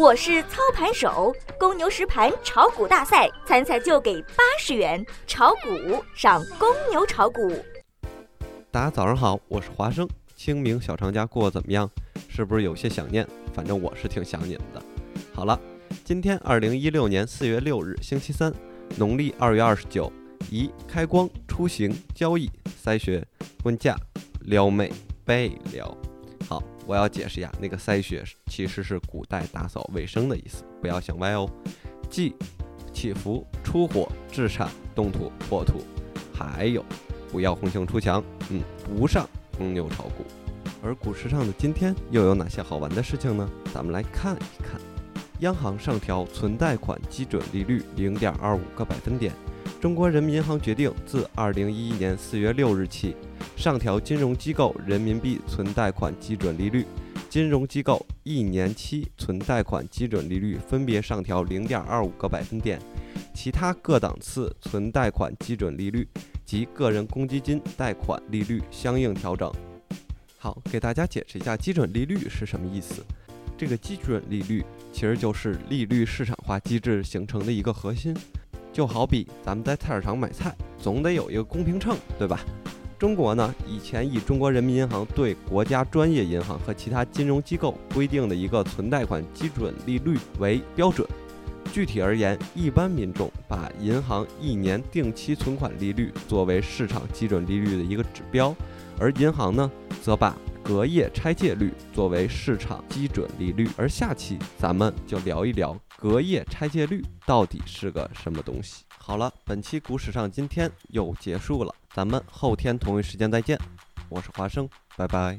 我是操盘手，公牛实盘炒股大赛参赛就给八十元，炒股上公牛炒股。大家早上好，我是华生。清明小长假过得怎么样？是不是有些想念？反正我是挺想你们的。好了，今天二零一六年四月六日，星期三，农历二月二十九，宜开光、出行、交易、筛学、问价、撩妹、被撩。我要解释一下，那个筛学其实是古代打扫卫生的意思，不要想歪哦。忌起伏、出火、制产、动土、破土，还有不要红杏出墙，嗯，不上公牛炒股。而股市上的今天又有哪些好玩的事情呢？咱们来看一看。央行上调存贷款基准利率零点二五个百分点。中国人民银行决定自二零一一年四月六日起。上调金融机构人民币存贷款基准利率，金融机构一年期存贷款基准利率分别上调零点二五个百分点，其他各档次存贷款基准利率及个人公积金贷款利率相应调整。好，给大家解释一下基准利率是什么意思。这个基准利率其实就是利率市场化机制形成的一个核心，就好比咱们在菜市场买菜，总得有一个公平秤，对吧？中国呢，以前以中国人民银行对国家专业银行和其他金融机构规定的一个存贷款基准利率为标准。具体而言，一般民众把银行一年定期存款利率作为市场基准利率的一个指标，而银行呢，则把隔夜拆借率作为市场基准利率。而下期咱们就聊一聊隔夜拆借率到底是个什么东西。好了，本期股史上今天又结束了。咱们后天同一时间再见，我是华生，拜拜。